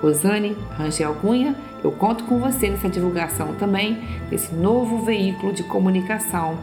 Rosane Rangel Cunha, eu conto com você nessa divulgação também desse novo veículo de comunicação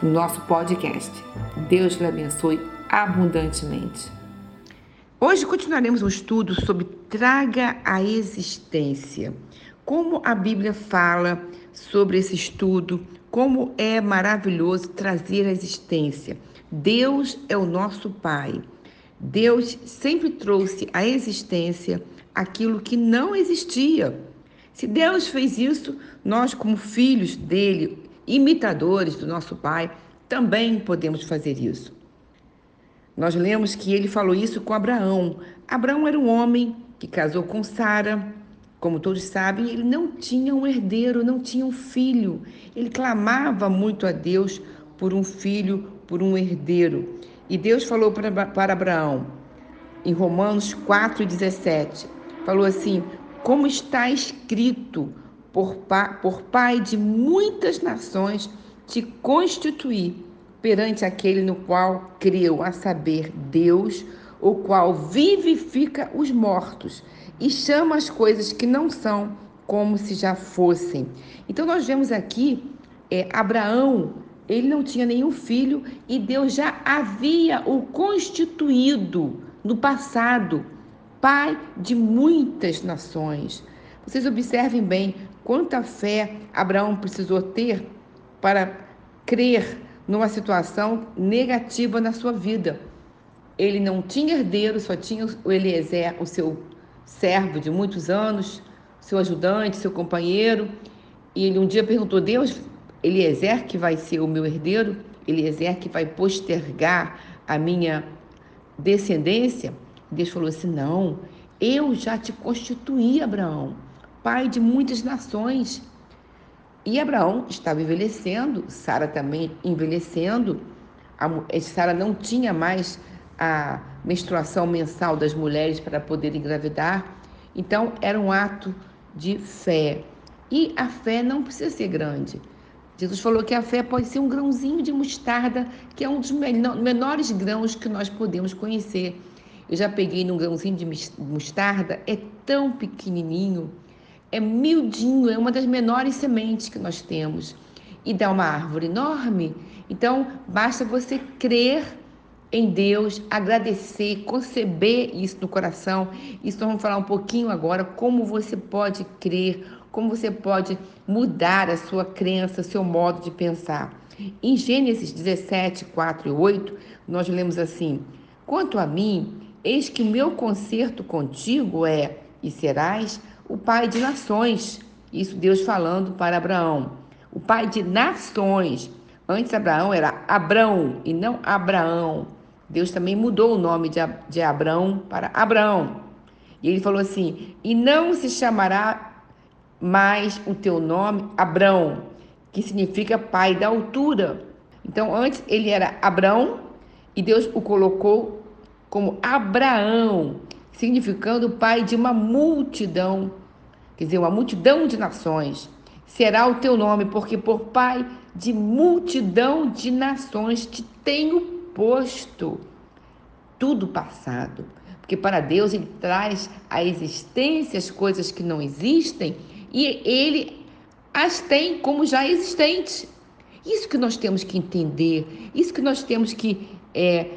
no nosso podcast. Deus lhe abençoe abundantemente. Hoje continuaremos um estudo sobre traga a existência. Como a Bíblia fala sobre esse estudo, como é maravilhoso trazer a existência. Deus é o nosso Pai. Deus sempre trouxe à existência aquilo que não existia. Se Deus fez isso, nós, como filhos dele, imitadores do nosso Pai, também podemos fazer isso. Nós lemos que ele falou isso com Abraão. Abraão era um homem que casou com Sara. Como todos sabem, ele não tinha um herdeiro, não tinha um filho. Ele clamava muito a Deus por um filho, por um herdeiro. E Deus falou para, para Abraão, em Romanos 4,17: falou assim: como está escrito, por, pa, por pai de muitas nações, te constituí perante aquele no qual creu, a saber, Deus, o qual vivifica os mortos e chama as coisas que não são como se já fossem. Então nós vemos aqui é, Abraão, ele não tinha nenhum filho e Deus já havia o constituído no passado pai de muitas nações. Vocês observem bem quanta fé Abraão precisou ter para crer numa situação negativa na sua vida. Ele não tinha herdeiro, só tinha o Eliezer, o seu servo de muitos anos, seu ajudante, seu companheiro. E ele um dia perguntou: Deus, Eliezer que vai ser o meu herdeiro? Eliezer que vai postergar a minha descendência? Deus falou assim: não, eu já te constituí, Abraão, pai de muitas nações. E Abraão estava envelhecendo, Sara também envelhecendo. Sara não tinha mais a menstruação mensal das mulheres para poder engravidar. Então, era um ato de fé. E a fé não precisa ser grande. Jesus falou que a fé pode ser um grãozinho de mostarda, que é um dos menores grãos que nós podemos conhecer. Eu já peguei num grãozinho de mostarda, é tão pequenininho, é miudinho, é uma das menores sementes que nós temos e dá uma árvore enorme. Então, basta você crer em Deus, agradecer, conceber isso no coração. Isso nós vamos falar um pouquinho agora como você pode crer, como você pode mudar a sua crença, seu modo de pensar. Em Gênesis 17, 4 e 8, nós lemos assim: Quanto a mim, Eis que meu concerto contigo é e serás o pai de nações. Isso Deus falando para Abraão. O pai de nações. Antes Abraão era Abrão e não Abraão. Deus também mudou o nome de, de Abraão para Abraão. E ele falou assim: E não se chamará mais o teu nome Abrão, que significa pai da altura. Então, antes ele era Abrão e Deus o colocou como Abraão, significando pai de uma multidão, quer dizer, uma multidão de nações. Será o teu nome, porque por pai de multidão de nações te tenho posto. Tudo passado. Porque para Deus ele traz à existência as coisas que não existem e ele as tem como já existentes. Isso que nós temos que entender, isso que nós temos que é,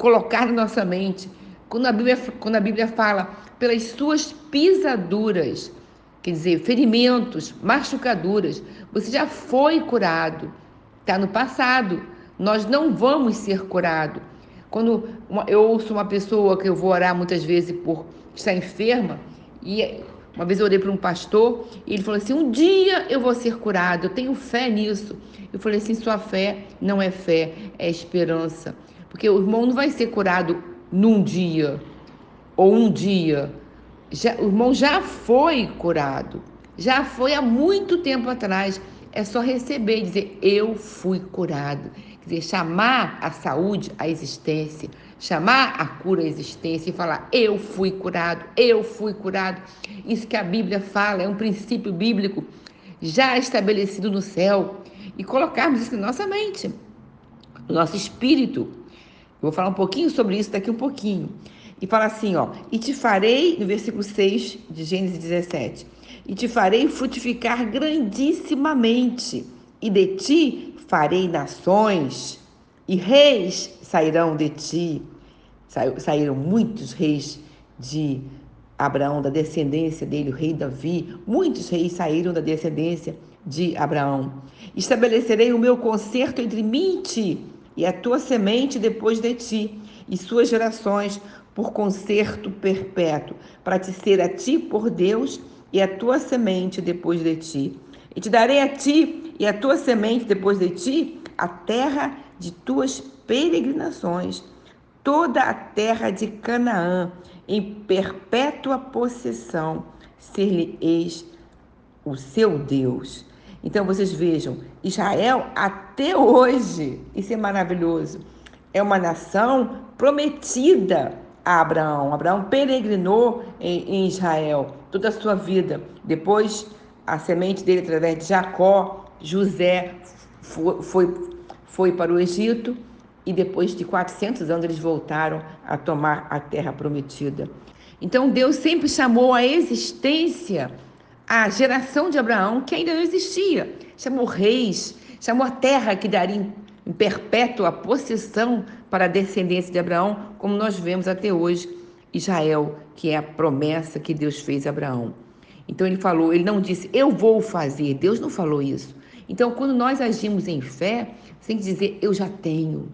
colocar na nossa mente. Quando a Bíblia, quando a Bíblia fala pelas suas pisaduras, quer dizer, ferimentos, machucaduras, você já foi curado. Está no passado. Nós não vamos ser curados. Quando eu ouço uma pessoa que eu vou orar muitas vezes por estar enferma, e uma vez eu orei para um pastor e ele falou assim: Um dia eu vou ser curado, eu tenho fé nisso. Eu falei assim: Sua fé não é fé, é esperança. Porque o irmão não vai ser curado num dia ou um dia. Já, o irmão já foi curado, já foi há muito tempo atrás. é só receber, dizer eu fui curado. Quer dizer, chamar a saúde à existência, chamar a cura à existência e falar eu fui curado, eu fui curado. Isso que a Bíblia fala, é um princípio bíblico já estabelecido no céu e colocarmos isso na nossa mente, no nosso espírito. Vou falar um pouquinho sobre isso daqui um pouquinho. E fala assim, ó, e te farei, no versículo 6 de Gênesis 17, e te farei frutificar grandissimamente, e de ti farei nações, e reis sairão de ti. Saíram muitos reis de Abraão, da descendência dele, o rei Davi. Muitos reis saíram da descendência de Abraão. Estabelecerei o meu concerto entre mim e ti, e a tua semente depois de ti, e suas gerações, por concerto perpétuo, para te ser a ti por Deus e a tua semente depois de ti. E te darei a ti e a tua semente depois de ti a terra de tuas peregrinações, toda a terra de Canaã, em perpétua possessão, ser-lhe-eis o seu Deus. Então vocês vejam, Israel até hoje, isso é maravilhoso, é uma nação prometida a Abraão. Abraão peregrinou em, em Israel toda a sua vida. Depois, a semente dele, através de Jacó, José foi, foi, foi para o Egito e depois de 400 anos eles voltaram a tomar a terra prometida. Então Deus sempre chamou a existência a geração de Abraão que ainda não existia. Chamou reis, chamou a terra que daria em perpétua possessão para a descendência de Abraão, como nós vemos até hoje Israel, que é a promessa que Deus fez a Abraão. Então ele falou, ele não disse, eu vou fazer. Deus não falou isso. Então, quando nós agimos em fé, que dizer, eu já tenho,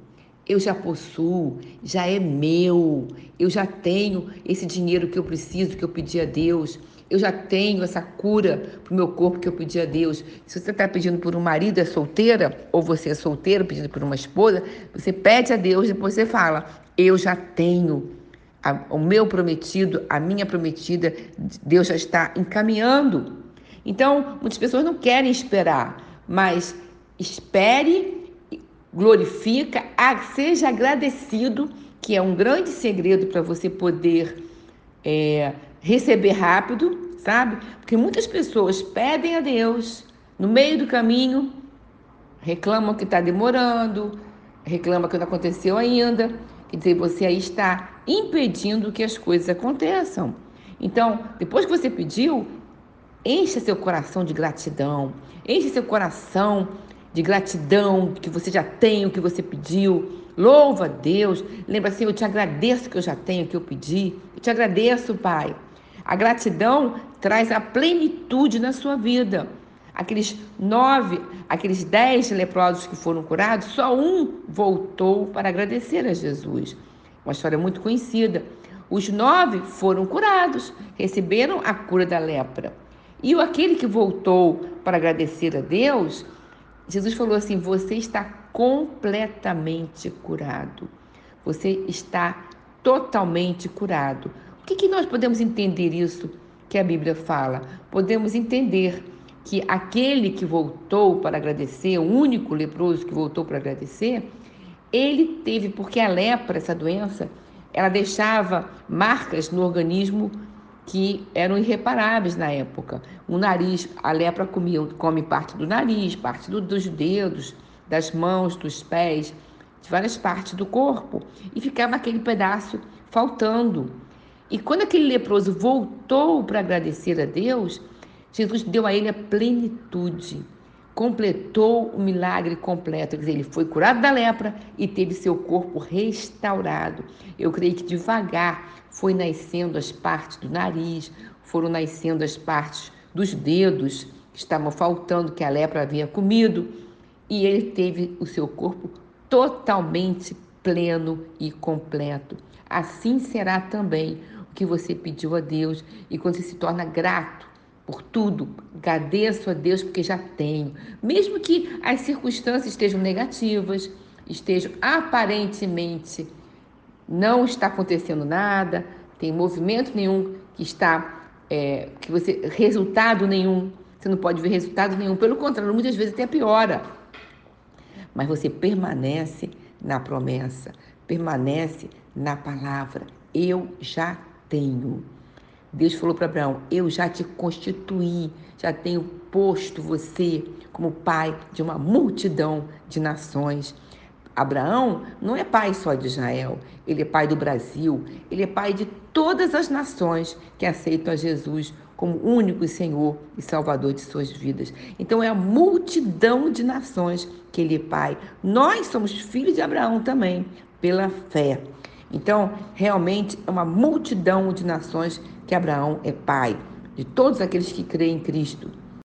eu já possuo, já é meu, eu já tenho esse dinheiro que eu preciso, que eu pedi a Deus. Eu já tenho essa cura para o meu corpo que eu pedi a Deus. Se você está pedindo por um marido, é solteira, ou você é solteiro pedindo por uma esposa, você pede a Deus, depois você fala: Eu já tenho a, o meu prometido, a minha prometida, Deus já está encaminhando. Então, muitas pessoas não querem esperar, mas espere, glorifica, seja agradecido, que é um grande segredo para você poder. É, receber rápido, sabe? Porque muitas pessoas pedem a Deus no meio do caminho, reclamam que está demorando, reclamam que não aconteceu ainda. Quer dizer, você aí está impedindo que as coisas aconteçam. Então, depois que você pediu, encha seu coração de gratidão, enche seu coração de gratidão que você já tem, o que você pediu. Louva a Deus. Lembra assim, eu te agradeço que eu já tenho o que eu pedi. Eu te agradeço, Pai. A gratidão traz a plenitude na sua vida. Aqueles nove, aqueles dez leprosos que foram curados, só um voltou para agradecer a Jesus. Uma história muito conhecida. Os nove foram curados, receberam a cura da lepra. E aquele que voltou para agradecer a Deus, Jesus falou assim: Você está completamente curado. Você está totalmente curado. O que, que nós podemos entender isso que a Bíblia fala? Podemos entender que aquele que voltou para agradecer, o único leproso que voltou para agradecer, ele teve, porque a lepra, essa doença, ela deixava marcas no organismo que eram irreparáveis na época. O nariz, a lepra comia, come parte do nariz, parte do, dos dedos, das mãos, dos pés, de várias partes do corpo, e ficava aquele pedaço faltando. E quando aquele leproso voltou para agradecer a Deus, Jesus deu a ele a plenitude, completou o milagre completo. Quer dizer, ele foi curado da lepra e teve seu corpo restaurado. Eu creio que devagar foi nascendo as partes do nariz, foram nascendo as partes dos dedos que estavam faltando, que a lepra havia comido, e ele teve o seu corpo totalmente pleno e completo. Assim será também que você pediu a Deus e quando você se torna grato por tudo, agradeço a Deus porque já tenho. Mesmo que as circunstâncias estejam negativas, estejam aparentemente não está acontecendo nada, tem movimento nenhum que está, é, que você, resultado nenhum, você não pode ver resultado nenhum. Pelo contrário, muitas vezes até piora. Mas você permanece na promessa, permanece na palavra. Eu já tenho. Deus falou para Abraão: Eu já te constituí, já tenho posto você como pai de uma multidão de nações. Abraão não é pai só de Israel, ele é pai do Brasil, ele é pai de todas as nações que aceitam a Jesus como único Senhor e Salvador de suas vidas. Então é a multidão de nações que ele é pai. Nós somos filhos de Abraão também, pela fé. Então, realmente é uma multidão de nações que Abraão é pai, de todos aqueles que creem em Cristo.